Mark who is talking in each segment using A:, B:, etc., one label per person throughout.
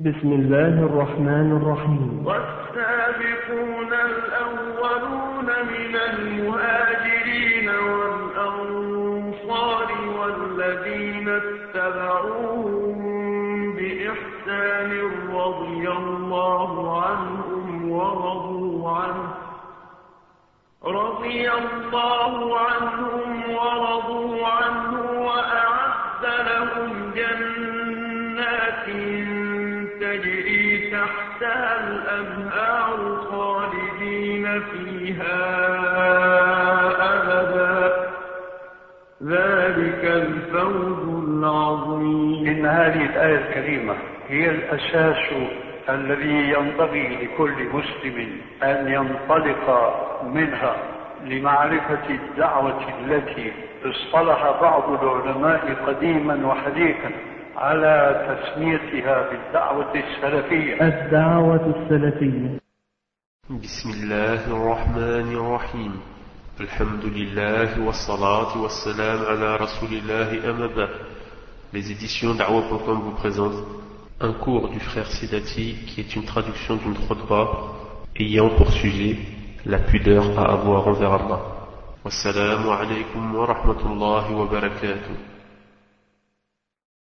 A: بسم الله الرحمن الرحيم.
B: والسابقون الأولون من المهاجرين والأنصار والذين اتبعوهم بإحسان رضي الله عنهم ورضوا عنه. رضي الله عنهم ورضوا عنه وأعد لهم جنات تجري تحتها الأنهار خالدين فيها أبدا. ذلك الفوز العظيم.
C: إن هذه الآية الكريمة هي الأساس الذي ينبغي لكل مسلم أن ينطلق منها لمعرفة الدعوة التي اصطلح بعض العلماء قديما وحديثا. على تسميتها بالدعوة السلفية
A: الدعوة السلفية
D: بسم الله الرحمن الرحيم الحمد لله والصلاة والسلام على رسول الله أما بعد Les éditions Da'wa.com vous présentent un cours du frère Sidati qui est une traduction d'une khutbah ayant pour sujet la pudeur à avoir envers Allah. Wassalamu alaikum wa rahmatullahi wa barakatuh.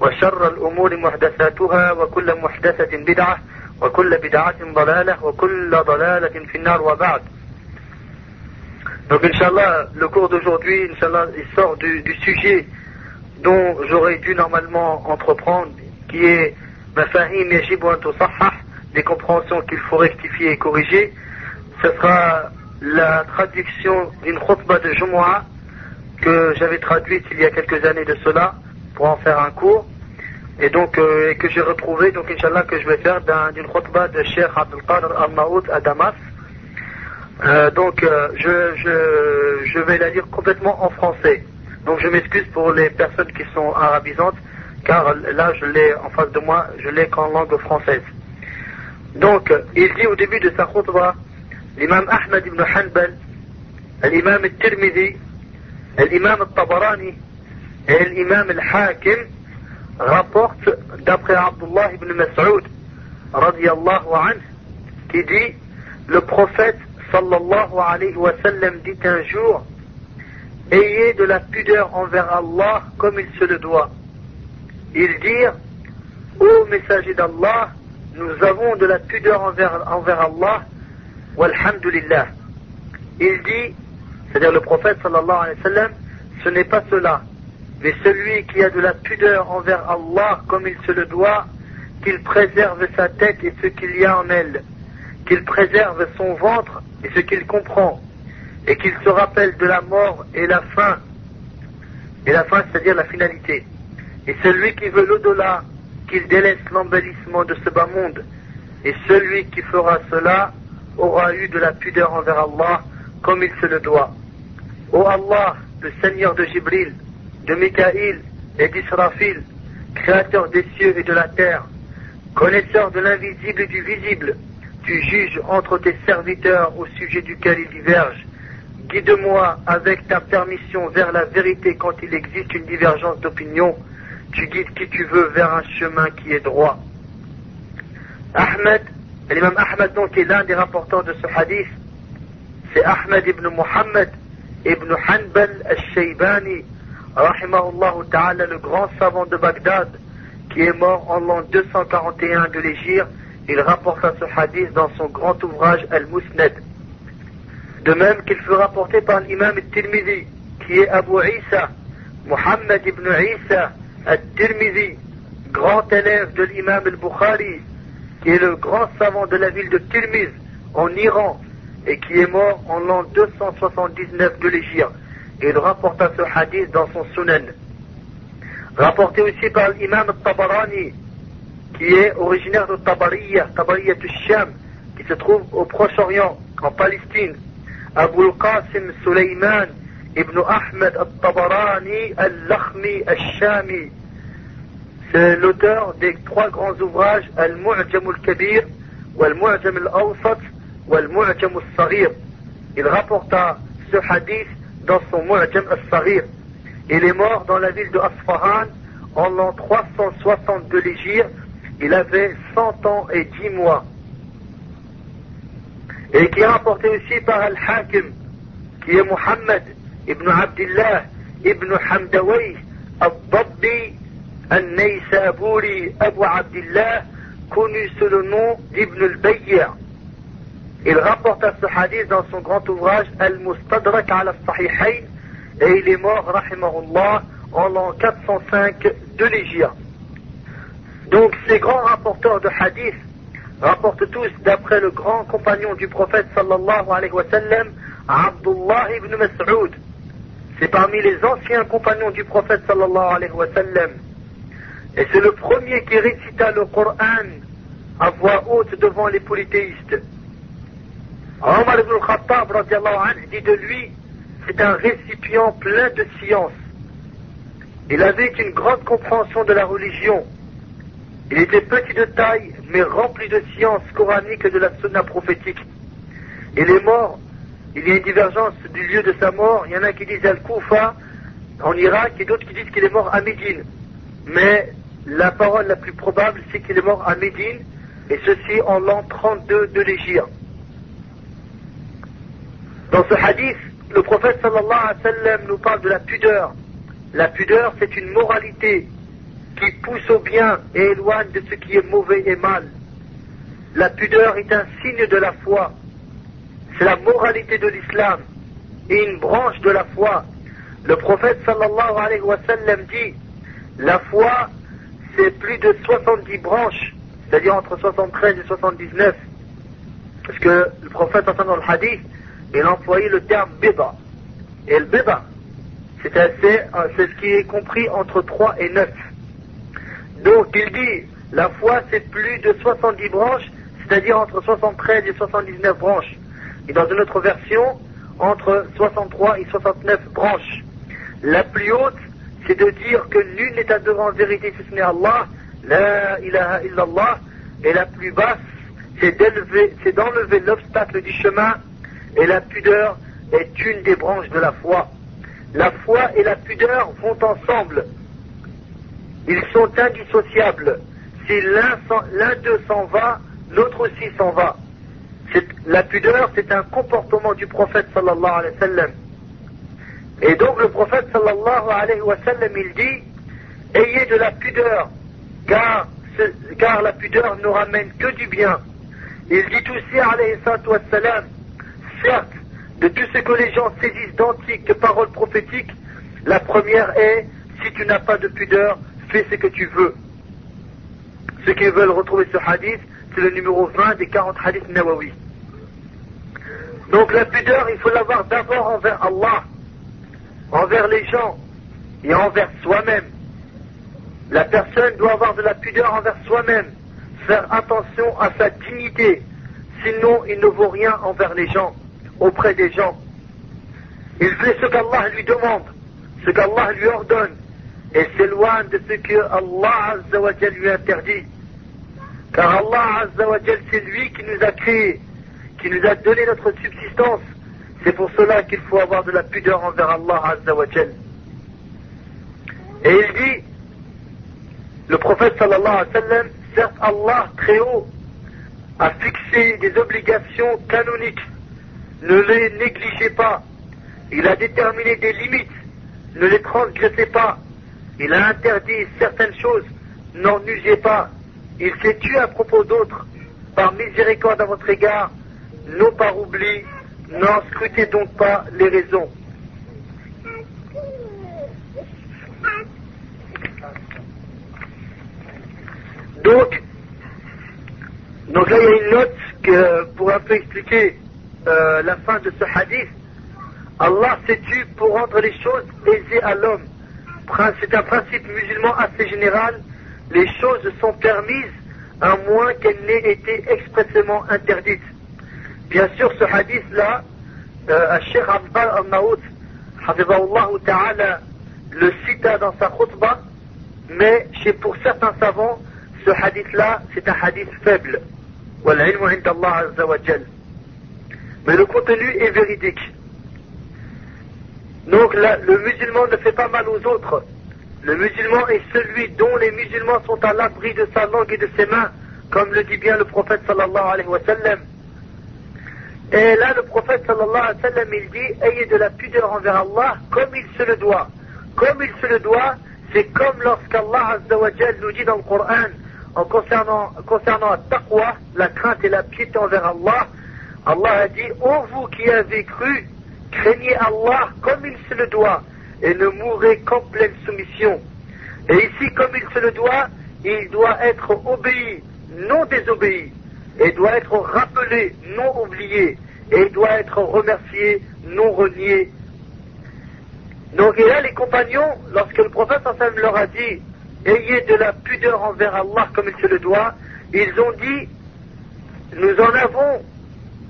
E: وشر الأمور محدثاتها وكل محدثة بدعة وكل بدعة ضلالة وكل ضلالة في النار وبعد Donc Inch'Allah, le cours d'aujourd'hui, Inch'Allah, il sort du, du sujet dont j'aurais dû normalement entreprendre, qui est Mafahim Yajib wa Tusahhah, des compréhensions qu'il faut rectifier et corriger. Ce sera la traduction d'une khutbah de Jumu'ah que j'avais traduite il y a quelques années de cela pour en faire un cours et donc euh, que j'ai retrouvé donc Inch'Allah que je vais faire d'un- d'une khutbah de Cheikh Abdul Qadir Al-Maoud à Damas euh, donc euh, je, je, je vais la lire complètement en français. Donc je m'excuse pour les personnes qui sont arabisantes, car là je l'ai en face de moi, je l'ai qu'en langue française. Donc il dit au début de sa khutbah, l'imam Ahmed ibn Hanbal, l'imam al-Tirmidhi, l'imam al-Tabarani et l'imam al-Hakim rapportent d'après Abdullah ibn Mas'ud, qui dit le prophète sallallahu alayhi wa sallam dit un jour ayez de la pudeur envers Allah comme il se le doit. Ils dirent ô messager d'Allah nous avons de la pudeur envers, envers Allah walhamdulillah. Il dit c'est-à-dire le prophète sallallahu alayhi wa sallam ce n'est pas cela mais celui qui a de la pudeur envers Allah comme il se le doit qu'il préserve sa tête et ce qu'il y a en elle qu'il préserve son ventre et ce qu'il comprend, et qu'il se rappelle de la mort et la fin, et la fin c'est-à-dire la finalité. Et celui qui veut l'au-delà, qu'il délaisse l'embellissement de ce bas monde, et celui qui fera cela aura eu de la pudeur envers Allah comme il se le doit. Ô Allah, le Seigneur de Jibril, de Mikaïl et d'Israfil, créateur des cieux et de la terre, connaisseur de l'invisible et du visible, tu juges entre tes serviteurs au sujet duquel ils divergent. Guide-moi avec ta permission vers la vérité quand il existe une divergence d'opinion. Tu guides qui tu veux vers un chemin qui est droit. Ahmed, l'imam Ahmed donc est l'un des rapporteurs de ce hadith. C'est Ahmed ibn Muhammad ibn Hanbal al-Shaybani, rahimahullah ta'ala, le grand savant de Bagdad, qui est mort en l'an 241 de l'Égypte il rapporta ce hadith dans son grand ouvrage Al-Musnad. De même qu'il fut rapporté par l'imam al-Tirmidhi, qui est Abu Isa, Muhammad ibn Isa al-Tirmidhi, grand élève de l'imam al-Bukhari, qui est le grand savant de la ville de Tirmiz, en Iran, et qui est mort en l'an 279 de l'Égypte. Il rapporta ce hadith dans son Sunan. Rapporté aussi par l'imam al-Tabarani, qui est originaire de Tabariya, Tabariya du Sham, qui se trouve au Proche-Orient, en Palestine. Abu al-Qasim Sulaiman ibn Ahmed al-Tabarani al-Lakhmi al-Shami. C'est l'auteur des trois grands ouvrages Al-Mu'jam al-Kabir, Wal-Mu'jam al-Awsat, Wal-Mu'jam al-Saghir. Il rapporta ce hadith dans son Mu'jam al-Saghir. Il est mort dans la ville de Asfahan en l'an 360 de l'Égypte. Il avait 100 ans et 10 mois. Et qui est rapporté aussi par Al-Hakim, qui est Muhammad ibn Abdullah ibn Hamdaway al-Dabbi al-Naysaburi Abu Abdullah, connu sous le nom d'Ibn al-Bayya. Il rapporta ce hadith dans son grand ouvrage Al-Mustadrak al-Sahihayn et il est mort, rahimahullah, en l'an 405 de l'Égypte. Donc ces grands rapporteurs de hadith rapportent tous d'après le grand compagnon du prophète sallallahu alayhi wa sallam, Abdullah ibn Mas'ud. C'est parmi les anciens compagnons du prophète sallallahu alayhi wa sallam. Et c'est le premier qui récita le Coran à voix haute devant les polythéistes. Omar ibn al-Khattab dit de lui, c'est un récipient plein de science. Il avait une grande compréhension de la religion. Il était petit de taille, mais rempli de science coranique et de la sunna prophétique. Il est mort. Il y a une divergence du lieu de sa mort. Il y en a qui disent Al-Koufa, en Irak, et d'autres qui disent qu'il est mort à Médine. Mais la parole la plus probable, c'est qu'il est mort à Médine, et ceci en l'an 32 de l'Égypte. Dans ce hadith, le prophète sallallahu alayhi wa sallam nous parle de la pudeur. La pudeur, c'est une moralité qui pousse au bien et éloigne de ce qui est mauvais et mal. La pudeur est un signe de la foi. C'est la moralité de l'islam et une branche de la foi. Le prophète sallallahu alayhi wa sallam dit la foi, c'est plus de 70 branches, c'est-à-dire entre 73 et 79. Parce que le prophète, dans le hadith, il a employé le terme bida. Et le bida, c'est ce qui est compris entre 3 et 9. Donc il dit, la foi c'est plus de 70 branches, c'est-à-dire entre 73 et 79 branches. Et dans une autre version, entre 63 et 69 branches. La plus haute, c'est de dire que nul n'est adoré en vérité si ce n'est Allah, la ilaha illallah, et la plus basse, c'est d'enlever l'obstacle du chemin, et la pudeur est une des branches de la foi. La foi et la pudeur vont ensemble. Ils sont indissociables. Si l'un d'eux s'en va, l'autre aussi s'en va. La pudeur, c'est un comportement du prophète sallallahu alayhi wa sallam. Et donc le prophète sallallahu alayhi wa sallam, il dit, ayez de la pudeur, car, la pudeur ne ramène que du bien. Il dit aussi, alayhi wa sallam, certes, de tout ce que les gens saisissent d'antiques paroles prophétiques, la première est, si tu n'as pas de pudeur, fais ce que tu veux. Ceux qui veulent retrouver ce hadith, c'est le numéro 20 des 40 hadiths Nawawi. Donc la pudeur, il faut l'avoir d'abord envers Allah, envers les gens et envers soi-même. La personne doit avoir de la pudeur envers soi-même, faire attention à sa dignité, sinon il ne vaut rien envers les gens, auprès des gens. Il fait ce qu'Allah lui demande, ce qu'Allah lui ordonne, et s'éloigne de ce que Allah lui interdit. Car Allah Azzawajal, c'est lui qui nous a créés, qui nous a donné notre subsistance. C'est pour cela qu'il faut avoir de la pudeur envers Allah. Et il dit, le prophète sallallahu alayhi wa sallam, certes Allah très haut a fixé des obligations canoniques. Ne les négligez pas. Il a déterminé des limites. Ne les transgressez pas. Il a interdit certaines choses, n'en usez pas. Il s'est tué à propos d'autres, par miséricorde à votre égard, non par oubli, n'en scrutez donc pas les raisons. Donc, là il y a une note pour un peu expliquer euh, la fin de ce hadith. Allah s'est tu pour rendre les choses aisées à l'homme. C'est un principe musulman assez général. Les choses sont permises à moins qu'elles n'aient été expressément interdites. Bien sûr, ce hadith-là, euh, Sheikh Abbas al-Maoud, ta'ala, le cita dans sa khutbah, mais chez pour certains savants, ce hadith-là, c'est un hadith faible. Mais le contenu est véridique. Donc le musulman ne fait pas mal aux autres. Le musulman est celui dont les musulmans sont à l'abri de sa langue et de ses mains, comme le dit bien le prophète sallallahu alayhi wa sallam. Et là, le prophète sallallahu alayhi wa sallam, il dit, ayez de la pudeur envers Allah comme il se le doit. Comme il se le doit, c'est comme lorsqu'Allah nous dit dans le Coran, en concernant, concernant la taqwa, la crainte et la piété envers Allah, Allah a dit, ô vous qui avez cru, craignez Allah comme il se le doit, et ne mourrez qu'en pleine soumission. Et ici, comme il se le doit, il doit être obéi, non désobéi, et doit être rappelé, non oublié, et doit être remercié, non renié. Donc, et là, les compagnons, lorsque le prophète leur a dit, ayez de la pudeur envers Allah comme il se le doit, ils ont dit, nous en avons,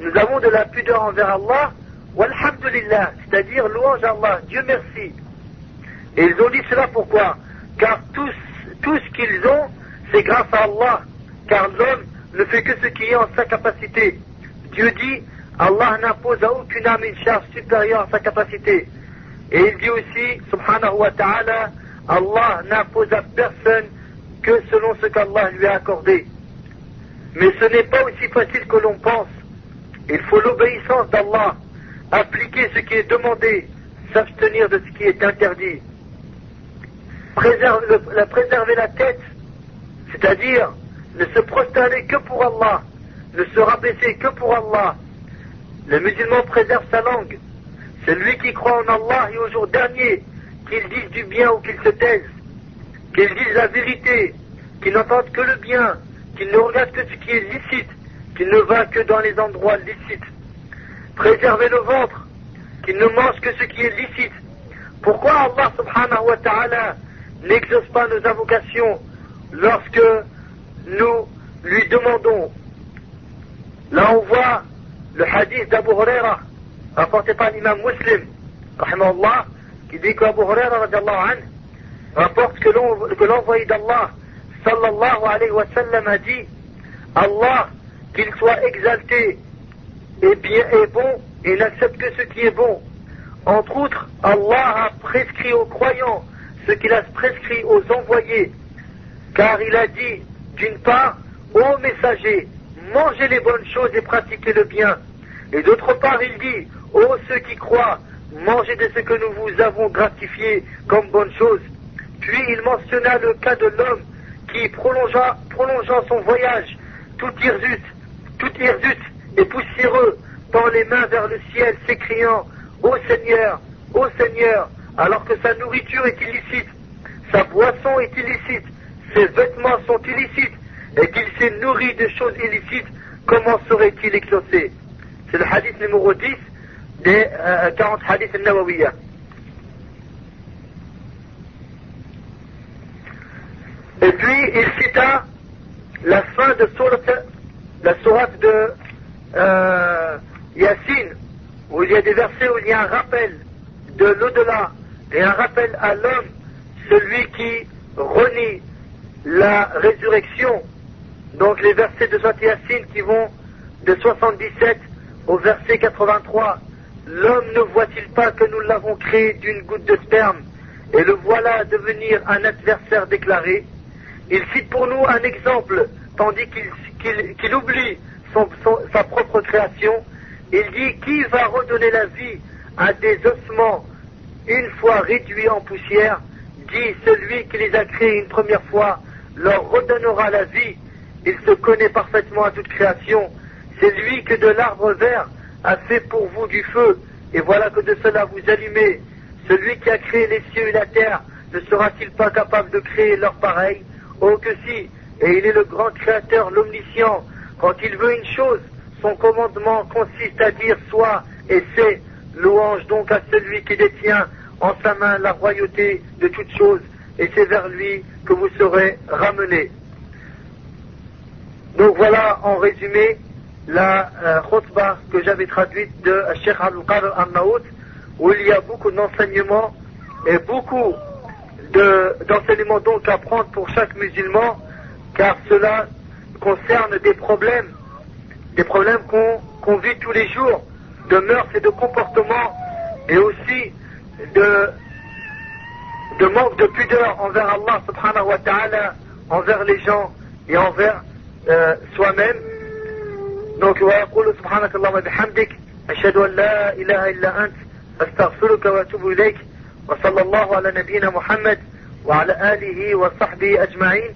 E: nous avons de la pudeur envers Allah, walhamdulillah, c'est-à-dire louange à Allah, Dieu merci. Et ils ont dit cela pourquoi? Car tout, tout ce qu'ils ont, c'est grâce à Allah, car l'homme ne fait que ce qui est en sa capacité. Dieu dit, Allah n'impose à aucune âme une charge supérieure à sa capacité. Et il dit aussi, subhanahu wa ta'ala, Allah n'impose à personne que selon ce qu'Allah lui a accordé. Mais ce n'est pas aussi facile que l'on pense. Il faut l'obéissance d'Allah, appliquer ce qui est demandé, s'abstenir de ce qui est interdit. Préserver, la, tête, c'est-à-dire ne se prosterner que pour Allah, ne se rabaisser que pour Allah. Le musulman préserve sa langue. Celui qui croit en Allah et au jour dernier qu'ils disent du bien ou qu'ils se taisent, qu'ils disent la vérité, qu'ils n'entendent que le bien, qu'ils ne regardent que ce qui est licite, qu'ils ne va que dans les endroits licites. Préserver le ventre, qu'ils ne mangent que ce qui est licite. Pourquoi Allah subhanahu wa ta'ala n'exauce pas nos invocations lorsque nous lui demandons? Là on voit le hadith d'Abu Huraira, rapporté par l'imam muslim, qui dit qu'Abu Huraira rapporte que l'envoyé d'Allah sallallahu alayhi wa sallam a dit Allah qu'il soit exalté et bien et bon et n'accepte que ce qui est bon. Entre autres, Allah a prescrit aux croyants ce qu'il a prescrit aux envoyés, car il a dit, d'une part, ô messagers, mangez les bonnes choses et pratiquez le bien. Et d'autre part, il dit, ô ceux qui croient, mangez de ce que nous vous avons gratifié comme bonne chose. Puis il mentionna le cas de l'homme qui, prolongea, prolongeant son voyage, tout hirsute, tout hirsute et poussiéreux, tend les mains vers le ciel, s'écriant Ô Seigneur, ô Seigneur, alors que sa nourriture est illicite, sa boisson est illicite, ses vêtements sont illicites, et qu'il s'est nourri de choses illicites, comment serait-il exaucé? C'est le hadith numéro 10 des 40 hadiths al Et puis il cita la fin de la sourate de euh, Yassine, où il y a des versets où il y a un rappel de l'au-delà et un rappel à l'homme, celui qui renie la résurrection. Donc les versets de Sourate Yassine qui vont de 77 au verset 83. L'homme ne voit-il pas que nous l'avons créé d'une goutte de sperme et le voilà devenir un adversaire déclaré? Il cite pour nous un exemple, tandis qu'il oublie sa propre création. Il dit Qui va redonner la vie à des ossements une fois réduits en poussière? Dit celui qui les a créés une première fois leur redonnera la vie il se connaît parfaitement à toute création. C'est lui que de l'arbre vert a fait pour vous du feu, et voilà que de cela vous allumez. Celui qui a créé les cieux et la terre, ne sera-t-il pas capable de créer leur pareil? Oh que si, et il est le grand créateur, l'omniscient. Quand il veut une chose, son commandement consiste à dire soit et c'est. Louange donc à celui qui détient en sa main la royauté de toutes choses, et c'est vers lui que vous serez ramenés. Donc voilà en résumé la euh, que j'avais traduite de Sheikh Al-Qadr Al-Maoud, où il y a beaucoup d'enseignements et beaucoup de- d'enseignements donc à prendre pour chaque musulman, car cela concerne des problèmes, des problèmes qu'on qu'on vit tous les jours, de mœurs et de comportements, et aussi de, de manque de pudeur envers Allah subhanahu wa ta'ala, envers les gens et envers euh, soi-même. Donc, ويقول سبحانك اللهم بحمدك أشهد أن لا إله إلا أنت أستغفرك وأتوب إليك وصلى الله على نبينا محمد وعلى آله وصحبه أجمعين